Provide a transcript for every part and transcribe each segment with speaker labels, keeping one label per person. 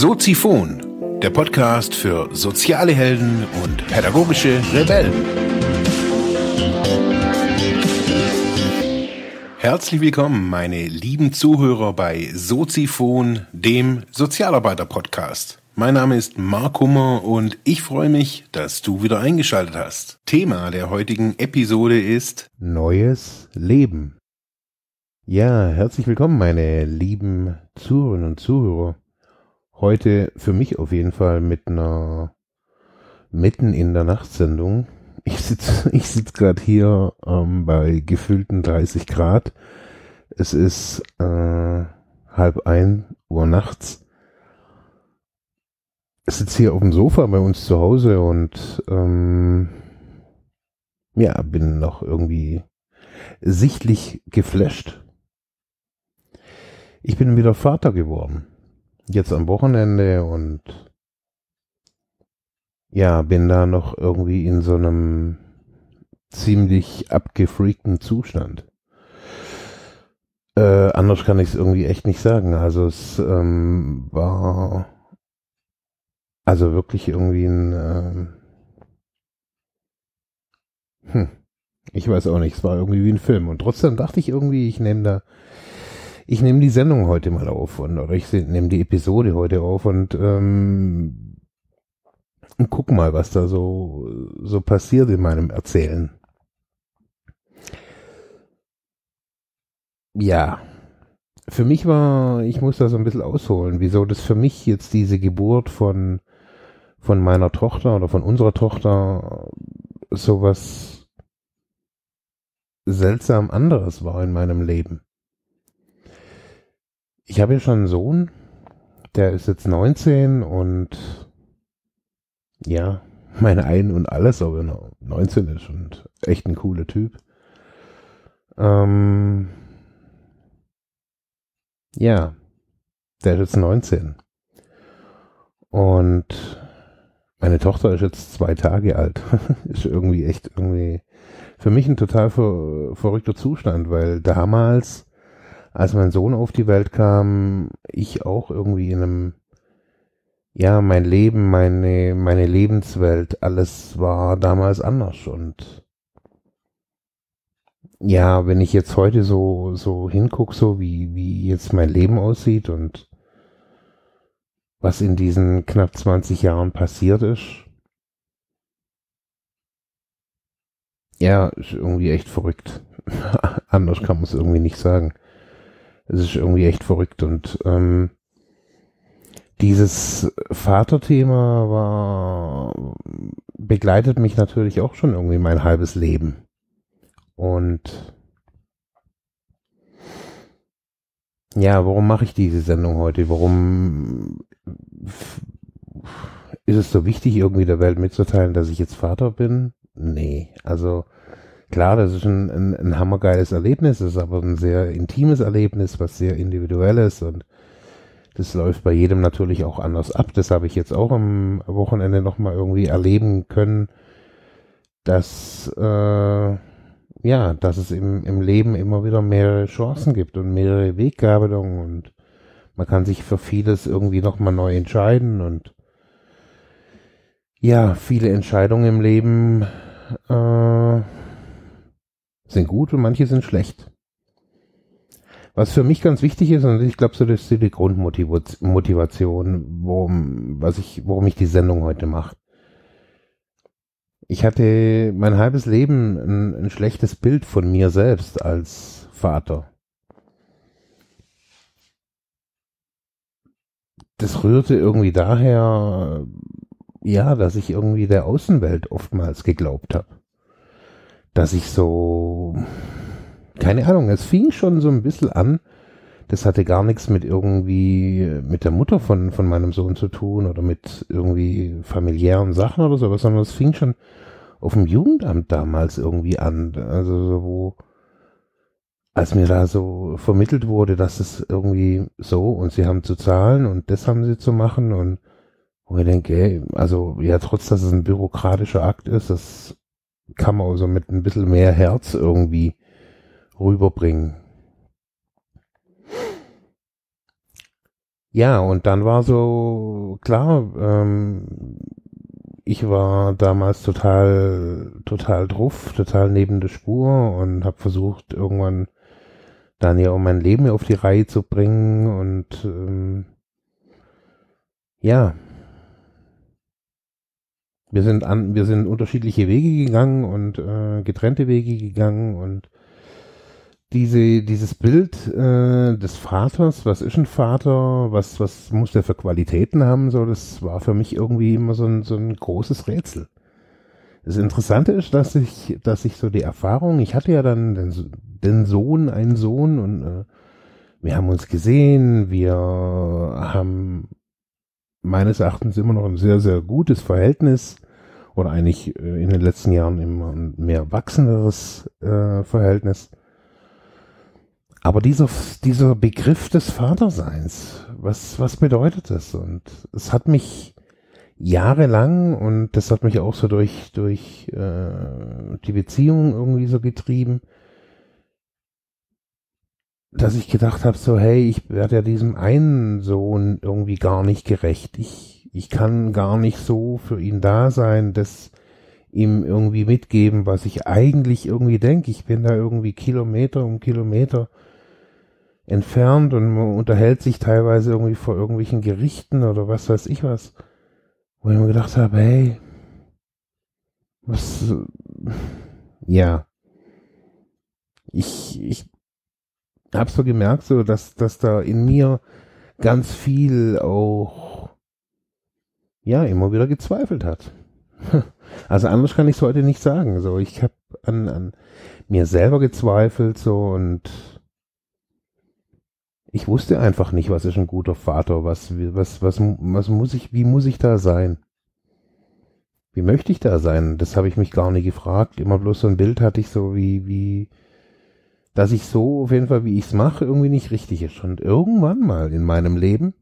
Speaker 1: Soziphon, der Podcast für soziale Helden und pädagogische Rebellen. Herzlich willkommen, meine lieben Zuhörer bei Soziphon, dem Sozialarbeiter-Podcast. Mein Name ist Mark Hummer und ich freue mich, dass du wieder eingeschaltet hast. Thema der heutigen Episode ist
Speaker 2: Neues Leben. Ja, herzlich willkommen, meine lieben Zuhörerinnen und Zuhörer. Heute für mich auf jeden Fall mit einer mitten in der Nachtsendung. Ich sitze ich sitz gerade hier ähm, bei gefühlten 30 Grad. Es ist äh, halb ein Uhr nachts. Ich sitze hier auf dem Sofa bei uns zu Hause und ähm, ja, bin noch irgendwie sichtlich geflasht ich bin wieder Vater geworden. Jetzt am Wochenende und ja, bin da noch irgendwie in so einem ziemlich abgefreakten Zustand. Äh, anders kann ich es irgendwie echt nicht sagen. Also es ähm, war also wirklich irgendwie ein ähm, hm, ich weiß auch nicht, es war irgendwie wie ein Film. Und trotzdem dachte ich irgendwie, ich nehme da ich nehme die Sendung heute mal auf und oder ich nehme die Episode heute auf und ähm, guck mal, was da so so passiert in meinem Erzählen. Ja, für mich war, ich muss da so ein bisschen ausholen, wieso das für mich jetzt diese Geburt von von meiner Tochter oder von unserer Tochter sowas seltsam anderes war in meinem Leben ich habe ja schon einen Sohn, der ist jetzt 19 und ja, meine Ein und alles, aber 19 ist und echt ein cooler Typ. Ähm, ja, der ist jetzt 19. Und meine Tochter ist jetzt zwei Tage alt. ist irgendwie echt irgendwie für mich ein total ver verrückter Zustand, weil damals als mein Sohn auf die Welt kam, ich auch irgendwie in einem, ja, mein Leben, meine, meine Lebenswelt, alles war damals anders und ja, wenn ich jetzt heute so, so hinguck, so wie, wie jetzt mein Leben aussieht und was in diesen knapp 20 Jahren passiert ist, ja, ist irgendwie echt verrückt. Anders kann man es irgendwie nicht sagen. Es ist irgendwie echt verrückt und ähm, dieses Vaterthema war begleitet mich natürlich auch schon irgendwie mein halbes Leben. Und ja, warum mache ich diese Sendung heute? Warum ist es so wichtig, irgendwie der Welt mitzuteilen, dass ich jetzt Vater bin? Nee, also Klar, das ist ein, ein, ein hammergeiles Erlebnis, das ist aber ein sehr intimes Erlebnis, was sehr individuell ist und das läuft bei jedem natürlich auch anders ab. Das habe ich jetzt auch am Wochenende nochmal irgendwie erleben können, dass äh, ja, dass es im, im Leben immer wieder mehrere Chancen gibt und mehrere Weggabelungen und man kann sich für vieles irgendwie nochmal neu entscheiden und ja, viele Entscheidungen im Leben äh, sind gut und manche sind schlecht. Was für mich ganz wichtig ist, und ich glaube, so das ist die Grundmotivation, warum, was ich, warum ich die Sendung heute mache. Ich hatte mein halbes Leben ein, ein schlechtes Bild von mir selbst als Vater. Das rührte irgendwie daher, ja, dass ich irgendwie der Außenwelt oftmals geglaubt habe dass ich so, keine Ahnung, es fing schon so ein bisschen an. Das hatte gar nichts mit irgendwie, mit der Mutter von, von meinem Sohn zu tun oder mit irgendwie familiären Sachen oder sowas, sondern es fing schon auf dem Jugendamt damals irgendwie an. Also so, wo, als mir da so vermittelt wurde, dass es irgendwie so und sie haben zu zahlen und das haben sie zu machen und wo ich denke, also ja, trotz dass es ein bürokratischer Akt ist, das kann man also mit ein bisschen mehr Herz irgendwie rüberbringen. ja, und dann war so, klar, ähm, ich war damals total, total druff, total neben der Spur und habe versucht, irgendwann dann ja um mein Leben auf die Reihe zu bringen und ähm, ja, wir sind an, wir sind unterschiedliche Wege gegangen und äh, getrennte Wege gegangen und diese, dieses Bild äh, des Vaters, was ist ein Vater, was, was muss der für Qualitäten haben, so, das war für mich irgendwie immer so ein, so ein großes Rätsel. Das Interessante ist, dass ich, dass ich so die Erfahrung, ich hatte ja dann den, den Sohn, einen Sohn und äh, wir haben uns gesehen, wir haben meines Erachtens immer noch ein sehr, sehr gutes Verhältnis oder eigentlich äh, in den letzten Jahren immer ein mehr wachsenderes äh, Verhältnis. Aber dieser, dieser Begriff des Vaterseins, was, was bedeutet das? Und es hat mich jahrelang, und das hat mich auch so durch, durch äh, die Beziehung irgendwie so getrieben, dass ich gedacht habe, so, hey, ich werde ja diesem einen Sohn irgendwie gar nicht gerecht. Ich, ich kann gar nicht so für ihn da sein, das ihm irgendwie mitgeben, was ich eigentlich irgendwie denke. Ich bin da irgendwie Kilometer um Kilometer entfernt und man unterhält sich teilweise irgendwie vor irgendwelchen Gerichten oder was weiß ich was. Wo ich mir gedacht habe, hey, was, ja. Ich, ich habe so gemerkt, so, dass, dass da in mir ganz viel auch, ja, immer wieder gezweifelt hat. Also anders kann ich es heute nicht sagen. So, ich habe an, an mir selber gezweifelt, so und ich wusste einfach nicht, was ist ein guter Vater, was, was, was, was muss ich, wie muss ich da sein? Wie möchte ich da sein? Das habe ich mich gar nicht gefragt. Immer bloß so ein Bild hatte ich so wie, wie, dass ich so auf jeden Fall, wie ich es mache, irgendwie nicht richtig ist. Und irgendwann mal in meinem Leben,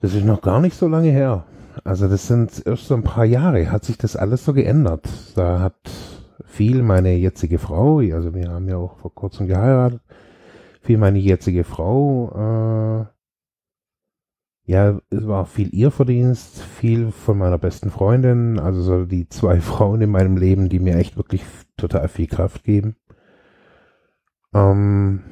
Speaker 2: das ist noch gar nicht so lange her, also das sind erst so ein paar Jahre, hat sich das alles so geändert. Da hat viel meine jetzige Frau, also wir haben ja auch vor kurzem geheiratet, viel meine jetzige Frau, äh, ja, es war viel ihr Verdienst, viel von meiner besten Freundin, also so die zwei Frauen in meinem Leben, die mir echt wirklich total viel Kraft geben. Ähm,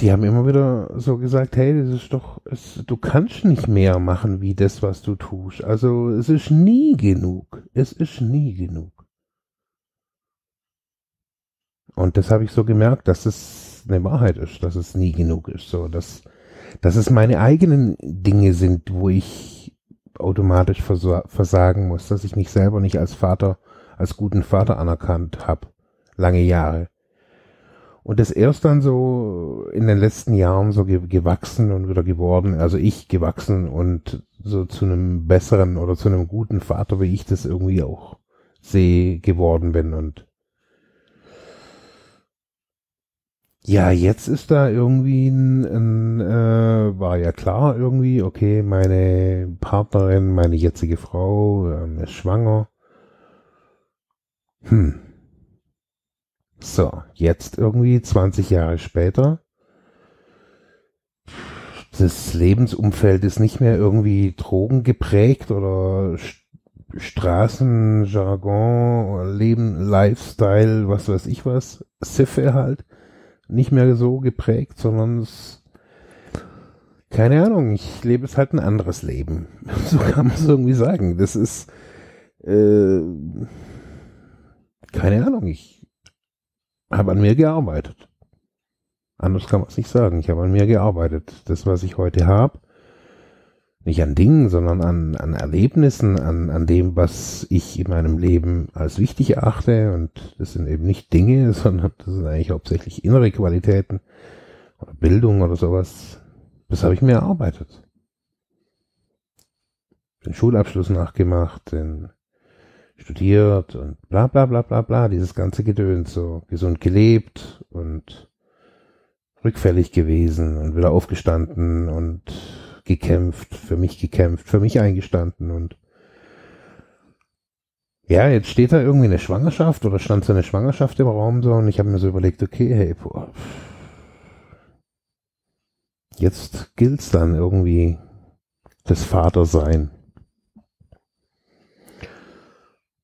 Speaker 2: die haben immer wieder so gesagt, hey, das ist doch, es, du kannst nicht mehr machen wie das, was du tust. Also es ist nie genug. Es ist nie genug. Und das habe ich so gemerkt, dass es eine Wahrheit ist, dass es nie genug ist. So, dass, dass es meine eigenen Dinge sind, wo ich automatisch versagen muss, dass ich mich selber nicht als Vater, als guten Vater anerkannt habe. Lange Jahre. Und das erst dann so in den letzten Jahren so gewachsen und wieder geworden, also ich gewachsen und so zu einem besseren oder zu einem guten Vater, wie ich das irgendwie auch sehe, geworden bin und Ja, jetzt ist da irgendwie ein, ein äh, war ja klar irgendwie, okay, meine Partnerin, meine jetzige Frau ähm, ist schwanger. Hm. So, jetzt irgendwie 20 Jahre später. Das Lebensumfeld ist nicht mehr irgendwie drogengeprägt oder Straßenjargon, Leben, Lifestyle, was weiß ich was, Siffe halt nicht mehr so geprägt, sondern es, keine Ahnung, ich lebe es halt ein anderes Leben. So kann man es irgendwie sagen. Das ist, äh, keine Ahnung, ich habe an mir gearbeitet. Anders kann man es nicht sagen. Ich habe an mir gearbeitet. Das, was ich heute habe, nicht an Dingen, sondern an, an Erlebnissen, an, an dem, was ich in meinem Leben als wichtig erachte. Und das sind eben nicht Dinge, sondern das sind eigentlich hauptsächlich innere Qualitäten oder Bildung oder sowas. Das habe ich mir erarbeitet. Den Schulabschluss nachgemacht, den studiert und bla bla bla bla bla, dieses ganze Gedöns, so gesund gelebt und rückfällig gewesen und wieder aufgestanden und gekämpft, für mich gekämpft, für mich eingestanden und ja, jetzt steht da irgendwie eine Schwangerschaft oder stand so eine Schwangerschaft im Raum so und ich habe mir so überlegt, okay, hey, boah, jetzt gilt's dann irgendwie das Vatersein.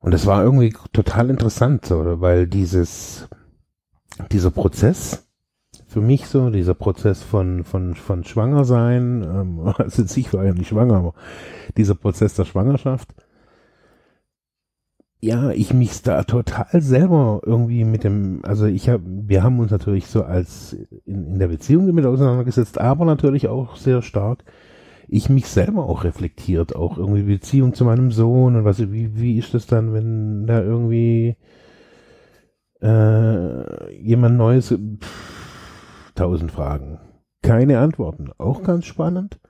Speaker 2: Und das war irgendwie total interessant, oder? Weil dieses, dieser Prozess, für mich so, dieser Prozess von, von, von Schwangersein, ähm, also ich war ja nicht schwanger, aber dieser Prozess der Schwangerschaft, ja, ich mich da total selber irgendwie mit dem, also ich habe, wir haben uns natürlich so als in, in der Beziehung damit auseinandergesetzt, aber natürlich auch sehr stark ich mich selber auch reflektiert, auch irgendwie Beziehung zu meinem Sohn und was, wie, wie ist das dann, wenn da irgendwie äh, jemand Neues, pff, tausend Fragen, keine Antworten, auch ganz spannend.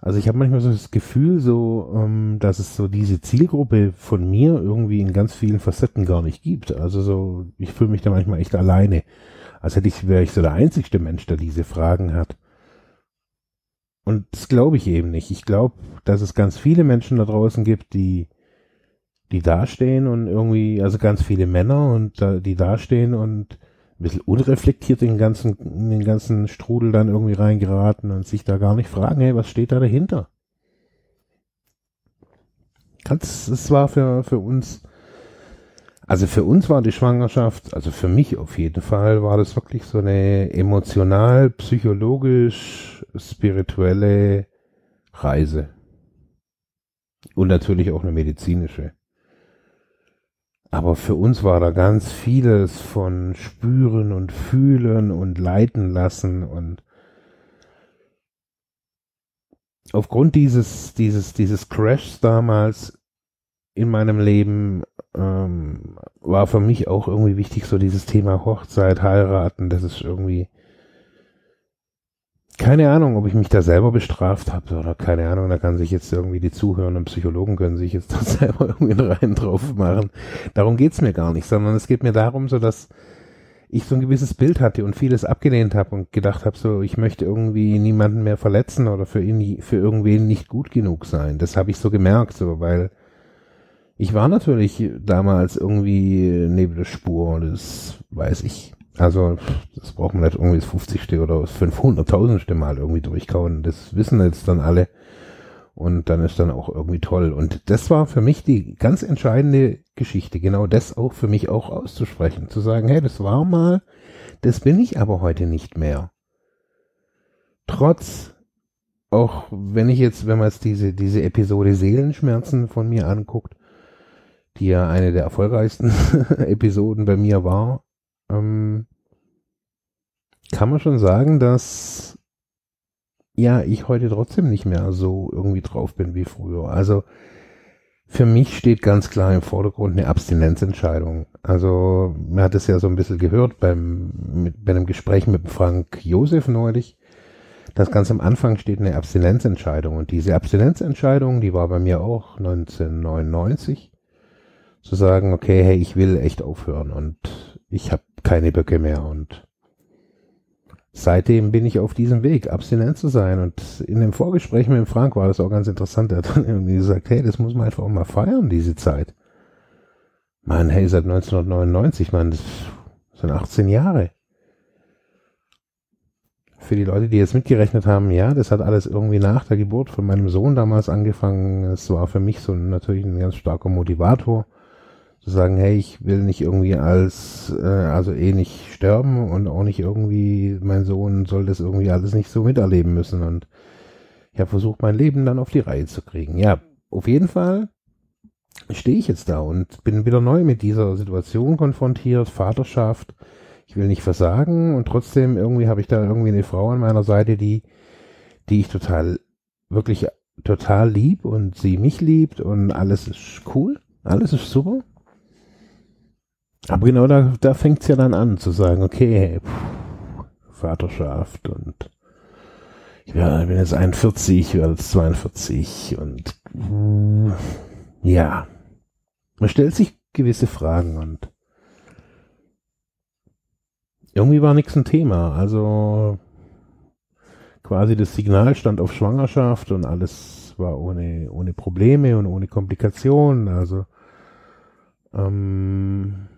Speaker 2: Also ich habe manchmal so das Gefühl, so, ähm, dass es so diese Zielgruppe von mir irgendwie in ganz vielen Facetten gar nicht gibt. Also so, ich fühle mich da manchmal echt alleine. Als hätte ich, wäre ich so der einzigste Mensch, der diese Fragen hat. Und das glaube ich eben nicht. Ich glaube, dass es ganz viele Menschen da draußen gibt, die, die dastehen und irgendwie, also ganz viele Männer und die dastehen und ein bisschen unreflektiert in den ganzen, in den ganzen Strudel dann irgendwie reingeraten und sich da gar nicht fragen, hey, was steht da dahinter? Ganz, es war für, für uns, also für uns war die Schwangerschaft, also für mich auf jeden Fall, war das wirklich so eine emotional, psychologisch, spirituelle Reise. Und natürlich auch eine medizinische. Aber für uns war da ganz vieles von spüren und fühlen und leiten lassen und aufgrund dieses, dieses, dieses Crashs damals in meinem Leben ähm, war für mich auch irgendwie wichtig, so dieses Thema Hochzeit, heiraten, das ist irgendwie keine Ahnung, ob ich mich da selber bestraft habe oder keine Ahnung, da kann sich jetzt irgendwie die zuhörenden Psychologen können sich jetzt da selber irgendwie Reihen drauf machen. Darum geht's mir gar nicht, sondern es geht mir darum, so dass ich so ein gewisses Bild hatte und vieles abgelehnt habe und gedacht habe, so ich möchte irgendwie niemanden mehr verletzen oder für ihn für irgendwen nicht gut genug sein. Das habe ich so gemerkt, so weil ich war natürlich damals irgendwie neben der Spur, das weiß ich. Also, das braucht man nicht irgendwie das 50. oder das 500.000. Mal irgendwie durchkauen. Das wissen jetzt dann alle. Und dann ist dann auch irgendwie toll. Und das war für mich die ganz entscheidende Geschichte. Genau das auch für mich auch auszusprechen. Zu sagen, hey, das war mal, das bin ich aber heute nicht mehr. Trotz, auch wenn ich jetzt, wenn man jetzt diese, diese Episode Seelenschmerzen von mir anguckt, die ja eine der erfolgreichsten Episoden bei mir war, ähm, kann man schon sagen, dass ja, ich heute trotzdem nicht mehr so irgendwie drauf bin wie früher. Also für mich steht ganz klar im Vordergrund eine Abstinenzentscheidung. Also man hat es ja so ein bisschen gehört beim mit, bei einem Gespräch mit Frank Josef neulich. Das ganz am Anfang steht eine Abstinenzentscheidung und diese Abstinenzentscheidung, die war bei mir auch 1999 zu sagen, okay, hey, ich will echt aufhören und ich habe keine Böcke mehr und seitdem bin ich auf diesem Weg, abstinent zu sein. Und in dem Vorgespräch mit dem Frank war das auch ganz interessant. Er hat dann irgendwie gesagt, hey, das muss man einfach auch mal feiern, diese Zeit. Man, hey, seit 1999, man, das sind 18 Jahre. Für die Leute, die jetzt mitgerechnet haben, ja, das hat alles irgendwie nach der Geburt von meinem Sohn damals angefangen. Es war für mich so natürlich ein ganz starker Motivator zu sagen, hey, ich will nicht irgendwie als, äh, also eh nicht sterben und auch nicht irgendwie, mein Sohn soll das irgendwie alles nicht so miterleben müssen. Und ich habe versucht, mein Leben dann auf die Reihe zu kriegen. Ja, auf jeden Fall stehe ich jetzt da und bin wieder neu mit dieser Situation konfrontiert, Vaterschaft. Ich will nicht versagen und trotzdem irgendwie habe ich da irgendwie eine Frau an meiner Seite, die, die ich total, wirklich total lieb und sie mich liebt und alles ist cool, alles ist super. Aber genau da, da fängt es ja dann an zu sagen, okay, pff, Vaterschaft und ja, ich bin jetzt 41, ich werde jetzt 42 und ja, man stellt sich gewisse Fragen und irgendwie war nichts ein Thema. Also quasi das Signal stand auf Schwangerschaft und alles war ohne, ohne Probleme und ohne Komplikationen. Also ähm,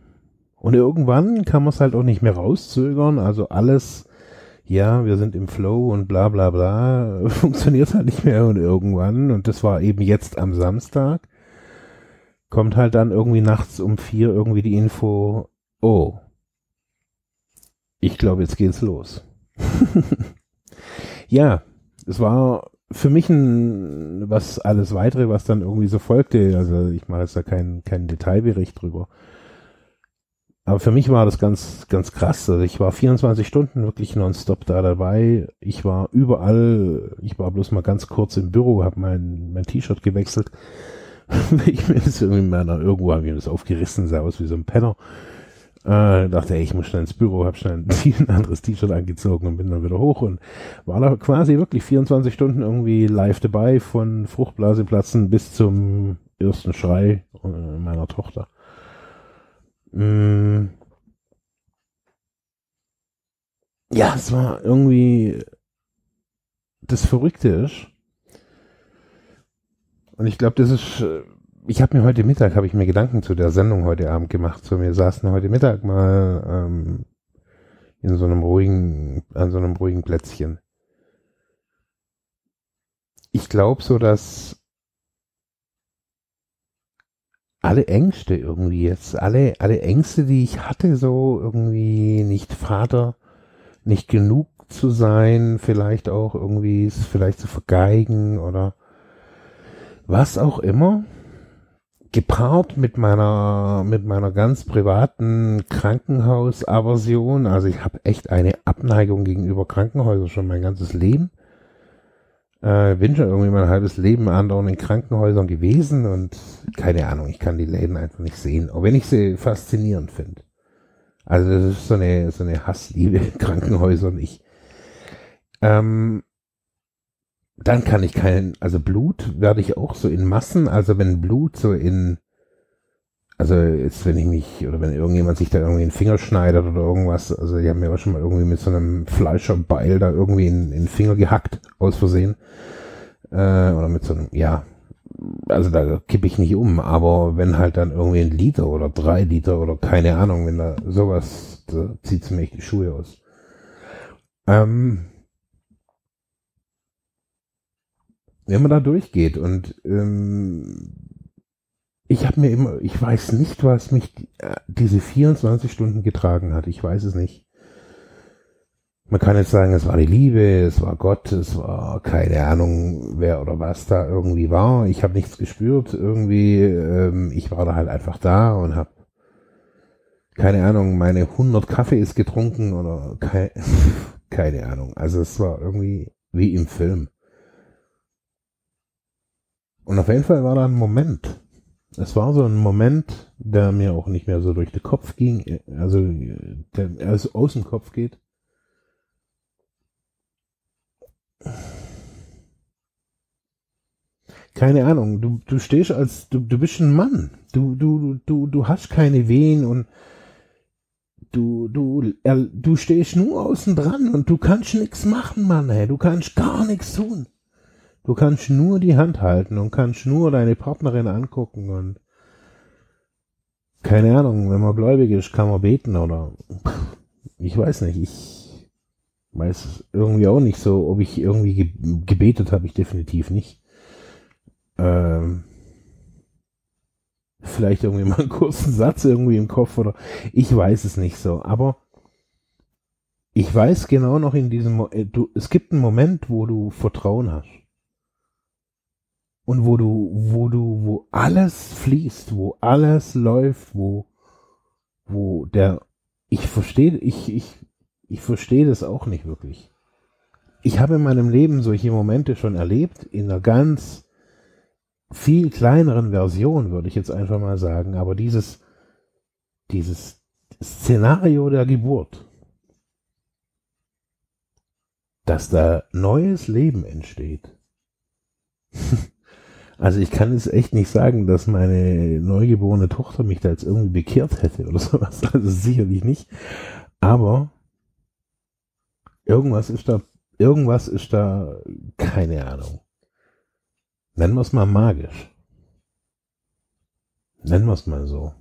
Speaker 2: und irgendwann kann man es halt auch nicht mehr rauszögern. Also alles ja, wir sind im Flow und bla bla bla, funktioniert halt nicht mehr und irgendwann, und das war eben jetzt am Samstag, kommt halt dann irgendwie nachts um vier irgendwie die Info, oh, ich glaube, jetzt geht's los. ja, es war für mich ein, was alles weitere, was dann irgendwie so folgte, also ich mache jetzt da keinen keinen Detailbericht drüber. Aber für mich war das ganz, ganz krass. Also ich war 24 Stunden wirklich nonstop da dabei. Ich war überall, ich war bloß mal ganz kurz im Büro, habe mein, mein T-Shirt gewechselt. ich mir das irgendwie meiner, irgendwo habe ich das aufgerissen, sah aus wie so ein Penner. Äh, dachte, ey, ich muss schnell ins Büro, habe schnell ein anderes T-Shirt angezogen und bin dann wieder hoch und war da quasi wirklich 24 Stunden irgendwie live dabei, von Fruchtblaseplatzen bis zum ersten Schrei äh, meiner Tochter. Mm. Ja, es war irgendwie das Verrückte ist. Und ich glaube, das ist äh, ich habe mir heute Mittag, habe ich mir Gedanken zu der Sendung heute Abend gemacht. So, wir saßen heute Mittag mal ähm, in so einem ruhigen, an so einem ruhigen Plätzchen. Ich glaube so, dass alle Ängste irgendwie jetzt, alle, alle Ängste, die ich hatte, so irgendwie nicht Vater, nicht genug zu sein, vielleicht auch irgendwie, vielleicht zu vergeigen oder was auch immer, gepaart mit meiner mit meiner ganz privaten Krankenhausaversion. Also ich habe echt eine Abneigung gegenüber Krankenhäusern schon mein ganzes Leben. Äh, bin schon irgendwie mein halbes Leben andauernd in Krankenhäusern gewesen und keine Ahnung, ich kann die Läden einfach nicht sehen, auch wenn ich sie faszinierend finde. Also das ist so eine so eine Hassliebe Krankenhäuser nicht. Ähm, dann kann ich kein, also Blut werde ich auch so in Massen, also wenn Blut so in, also jetzt wenn ich mich, oder wenn irgendjemand sich da irgendwie den Finger schneidet oder irgendwas, also die haben mir auch schon mal irgendwie mit so einem Fleischerbeil da irgendwie in, in den Finger gehackt, aus Versehen. Äh, oder mit so einem, ja, also da kippe ich nicht um, aber wenn halt dann irgendwie ein Liter oder drei Liter oder keine Ahnung, wenn da sowas, da zieht's mir echt die Schuhe aus. Ähm, wenn man da durchgeht und ähm, ich habe mir immer, ich weiß nicht, was mich äh, diese 24 Stunden getragen hat. Ich weiß es nicht. Man kann jetzt sagen, es war die Liebe, es war Gott, es war keine Ahnung, wer oder was da irgendwie war. Ich habe nichts gespürt irgendwie. Ähm, ich war da halt einfach da und habe keine Ahnung, meine 100 Kaffees getrunken oder keine, keine Ahnung. Also es war irgendwie wie im Film. Und auf jeden Fall war da ein Moment. Es war so ein Moment, der mir auch nicht mehr so durch den Kopf ging, also der also aus dem Kopf geht. Keine Ahnung, du, du stehst als, du, du bist ein Mann. Du, du, du, du hast keine Wehen und du, du, du stehst nur außen dran und du kannst nichts machen, Mann, ey. Du kannst gar nichts tun. Du kannst nur die Hand halten und kannst nur deine Partnerin angucken und keine Ahnung, wenn man gläubig ist, kann man beten oder ich weiß nicht, ich weiß irgendwie auch nicht so, ob ich irgendwie ge gebetet habe, ich definitiv nicht. Ähm, vielleicht irgendwie mal einen kurzen Satz irgendwie im Kopf oder ich weiß es nicht so, aber ich weiß genau noch in diesem, Mo äh, du, es gibt einen Moment, wo du Vertrauen hast und wo du, wo du, wo alles fließt, wo alles läuft, wo, wo der, ich verstehe, ich, ich, ich verstehe das auch nicht wirklich. Ich habe in meinem Leben solche Momente schon erlebt, in einer ganz viel kleineren Version, würde ich jetzt einfach mal sagen, aber dieses, dieses Szenario der Geburt, dass da neues Leben entsteht. Also ich kann es echt nicht sagen, dass meine neugeborene Tochter mich da jetzt irgendwie bekehrt hätte oder sowas. Also sicherlich nicht. Aber irgendwas ist da, irgendwas ist da, keine Ahnung. Nennen wir es mal magisch. Nennen wir es mal so.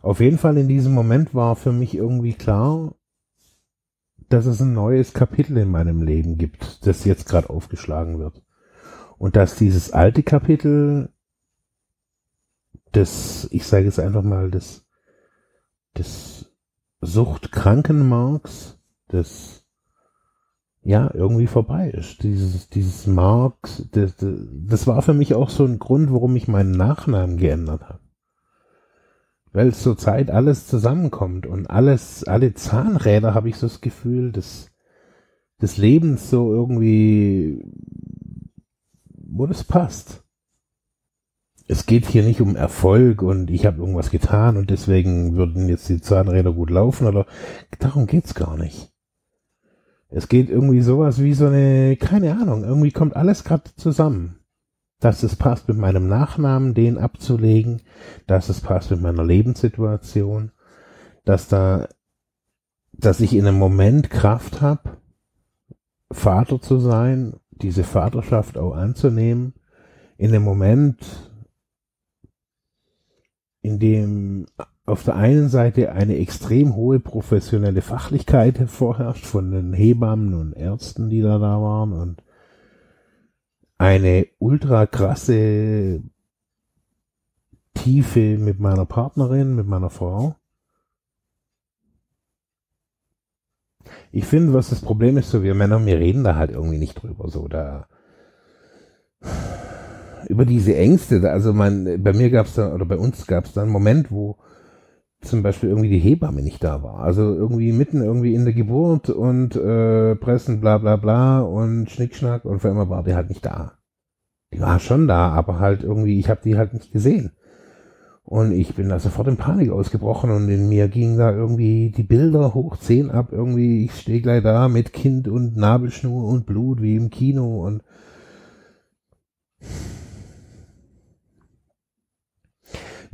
Speaker 2: Auf jeden Fall in diesem Moment war für mich irgendwie klar, dass es ein neues Kapitel in meinem Leben gibt, das jetzt gerade aufgeschlagen wird. Und dass dieses alte Kapitel des, ich sage es einfach mal, des, des Suchtkrankenmarks, des, ja, irgendwie vorbei ist. Dieses, dieses Marks, das, das war für mich auch so ein Grund, warum ich meinen Nachnamen geändert habe. Weil zur Zeit alles zusammenkommt und alles, alle Zahnräder habe ich so das Gefühl, des, des Lebens so irgendwie, wo das passt es geht hier nicht um Erfolg und ich habe irgendwas getan und deswegen würden jetzt die Zahnräder gut laufen oder darum geht's gar nicht. Es geht irgendwie sowas wie so eine, keine Ahnung, irgendwie kommt alles gerade zusammen. Dass es passt mit meinem Nachnamen, den abzulegen, dass es passt mit meiner Lebenssituation, dass da, dass ich in einem Moment Kraft habe, Vater zu sein, diese Vaterschaft auch anzunehmen, in dem Moment in dem auf der einen Seite eine extrem hohe professionelle Fachlichkeit vorherrscht von den Hebammen und Ärzten, die da da waren und eine ultra krasse Tiefe mit meiner Partnerin, mit meiner Frau. Ich finde, was das Problem ist, so wir Männer, wir reden da halt irgendwie nicht drüber, so da über diese Ängste. Also man, bei mir gab es da, oder bei uns gab es da einen Moment, wo zum Beispiel irgendwie die Hebamme nicht da war. Also irgendwie mitten irgendwie in der Geburt und äh, Pressen, bla bla bla und Schnickschnack und für immer war die halt nicht da. Die war schon da, aber halt irgendwie, ich habe die halt nicht gesehen. Und ich bin da sofort in Panik ausgebrochen und in mir gingen da irgendwie die Bilder hoch zehn ab, irgendwie, ich stehe gleich da mit Kind und Nabelschnur und Blut wie im Kino und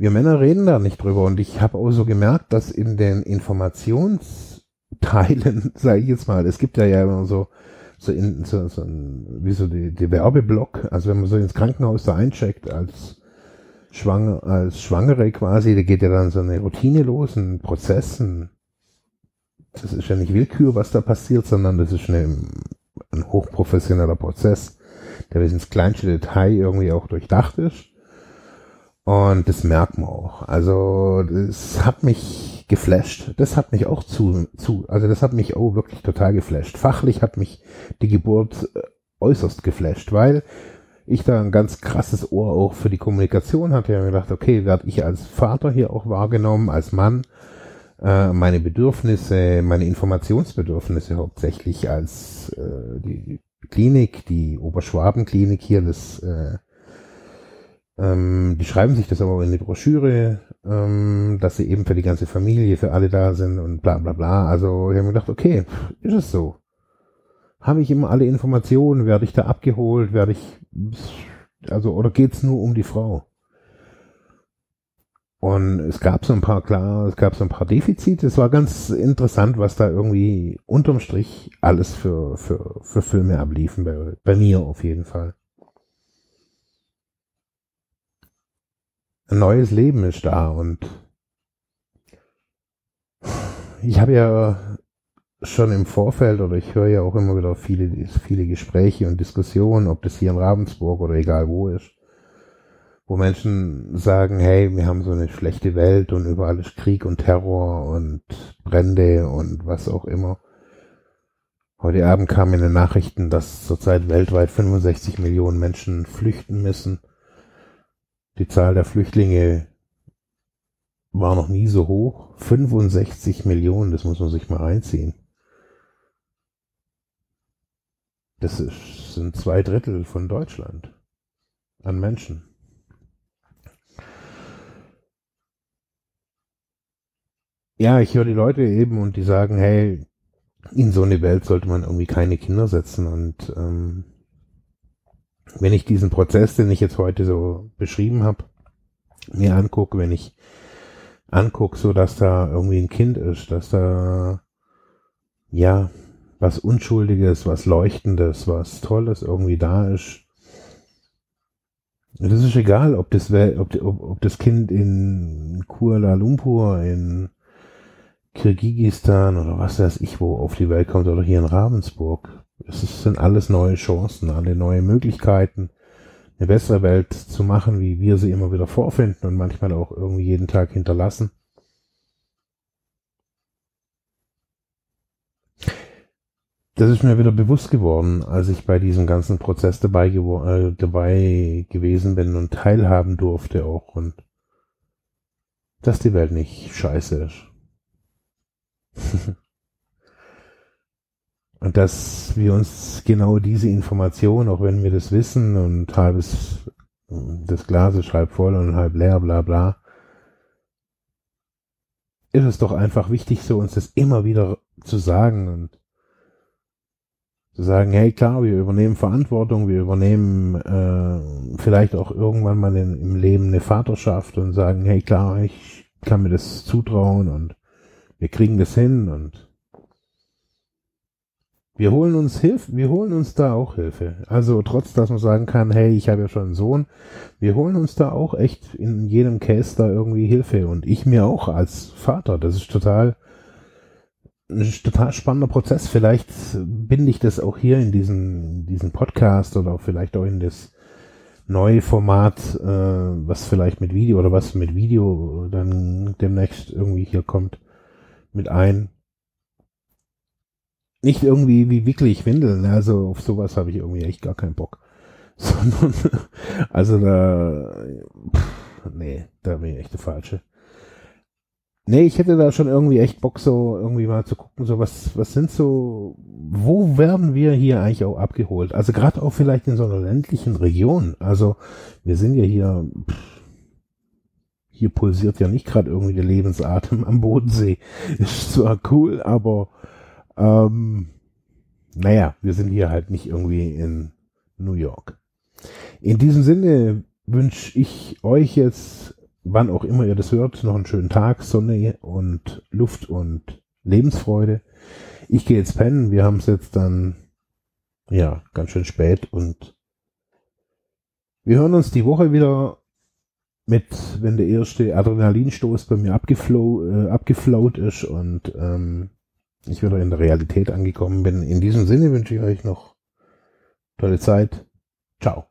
Speaker 2: wir Männer reden da nicht drüber und ich habe auch so gemerkt, dass in den Informationsteilen, sage ich jetzt mal, es gibt ja ja immer so so, in, so, so ein, wie so die, die Werbeblock, also wenn man so ins Krankenhaus da eincheckt als Schwanger, als Schwangere quasi, da geht ja dann so eine Routine los, ein Prozess, ein, das ist ja nicht Willkür, was da passiert, sondern das ist eine, ein hochprofessioneller Prozess, der bis ins kleinste Detail irgendwie auch durchdacht ist. Und das merkt man auch. Also, das hat mich geflasht. Das hat mich auch zu, zu, also das hat mich auch wirklich total geflasht. Fachlich hat mich die Geburt äh, äußerst geflasht, weil ich da ein ganz krasses Ohr auch für die Kommunikation hatte. Ich habe gedacht, okay, werde ich als Vater hier auch wahrgenommen, als Mann, äh, meine Bedürfnisse, meine Informationsbedürfnisse hauptsächlich als äh, die Klinik, die Oberschwabenklinik hier, das äh, ähm, die schreiben sich das aber in die Broschüre, ähm, dass sie eben für die ganze Familie, für alle da sind und bla bla bla. Also ich habe mir gedacht, okay, ist es so. Habe ich immer alle Informationen, werde ich da abgeholt, werde ich, also, oder geht's nur um die Frau? Und es gab so ein paar, klar, es gab so ein paar Defizite. Es war ganz interessant, was da irgendwie unterm Strich alles für, für, für Filme abliefen, bei, bei mir auf jeden Fall. Ein neues Leben ist da und ich habe ja schon im Vorfeld oder ich höre ja auch immer wieder viele, viele Gespräche und Diskussionen, ob das hier in Ravensburg oder egal wo ist, wo Menschen sagen, hey, wir haben so eine schlechte Welt und überall ist Krieg und Terror und Brände und was auch immer. Heute Abend kamen in den Nachrichten, dass zurzeit weltweit 65 Millionen Menschen flüchten müssen die Zahl der Flüchtlinge war noch nie so hoch. 65 Millionen, das muss man sich mal reinziehen. Das ist, sind zwei Drittel von Deutschland an Menschen. Ja, ich höre die Leute eben und die sagen, hey, in so eine Welt sollte man irgendwie keine Kinder setzen und ähm, wenn ich diesen Prozess, den ich jetzt heute so beschrieben habe, mir angucke, wenn ich angucke, so dass da irgendwie ein Kind ist, dass da ja was Unschuldiges, was Leuchtendes, was Tolles irgendwie da ist. Das ist egal, ob das, ob, ob, das Kind in Kuala Lumpur, in, Kirgisistan oder was weiß ich wo auf die Welt kommt oder hier in Ravensburg. Es sind alles neue Chancen, alle neue Möglichkeiten, eine bessere Welt zu machen, wie wir sie immer wieder vorfinden und manchmal auch irgendwie jeden Tag hinterlassen. Das ist mir wieder bewusst geworden, als ich bei diesem ganzen Prozess dabei, äh, dabei gewesen bin und teilhaben durfte auch und dass die Welt nicht scheiße ist. und dass wir uns genau diese Information, auch wenn wir das wissen und halbes, das Glas ist halb voll und halb leer, bla bla, ist es doch einfach wichtig, so uns das immer wieder zu sagen und zu sagen, hey klar, wir übernehmen Verantwortung, wir übernehmen äh, vielleicht auch irgendwann mal in, im Leben eine Vaterschaft und sagen, hey klar, ich kann mir das zutrauen und wir kriegen das hin und wir holen uns Hilfe, wir holen uns da auch Hilfe. Also trotz, dass man sagen kann, hey, ich habe ja schon einen Sohn, wir holen uns da auch echt in jedem Case da irgendwie Hilfe und ich mir auch als Vater. Das ist total ein total spannender Prozess. Vielleicht binde ich das auch hier in diesen, diesen Podcast oder vielleicht auch in das neue Format, äh, was vielleicht mit Video oder was mit Video dann demnächst irgendwie hier kommt, mit ein. Nicht irgendwie wie wirklich Windeln, also auf sowas habe ich irgendwie echt gar keinen Bock. Sondern, also da, pff, nee, da bin ich echt der Falsche. Nee, ich hätte da schon irgendwie echt Bock, so irgendwie mal zu gucken, so was, was sind so, wo werden wir hier eigentlich auch abgeholt? Also gerade auch vielleicht in so einer ländlichen Region. Also wir sind ja hier, pff, hier pulsiert ja nicht gerade irgendwie der Lebensatem am Bodensee. Ist zwar cool, aber ähm, naja, wir sind hier halt nicht irgendwie in New York. In diesem Sinne wünsche ich euch jetzt wann auch immer ihr das hört, noch einen schönen Tag, Sonne und Luft und Lebensfreude. Ich gehe jetzt pennen. Wir haben es jetzt dann, ja, ganz schön spät und wir hören uns die Woche wieder mit, wenn der erste Adrenalinstoß bei mir abgeflow, äh, abgeflowt ist und ähm, ich wieder in der Realität angekommen bin. In diesem Sinne wünsche ich euch noch tolle Zeit. Ciao.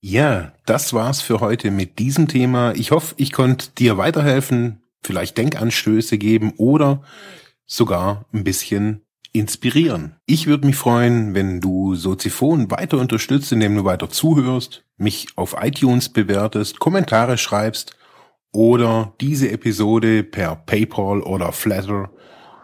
Speaker 1: Ja, das war's für heute mit diesem Thema. Ich hoffe, ich konnte dir weiterhelfen, vielleicht Denkanstöße geben oder sogar ein bisschen inspirieren. Ich würde mich freuen, wenn du Soziphon weiter unterstützt, indem du weiter zuhörst, mich auf iTunes bewertest, Kommentare schreibst oder diese Episode per PayPal oder Flatter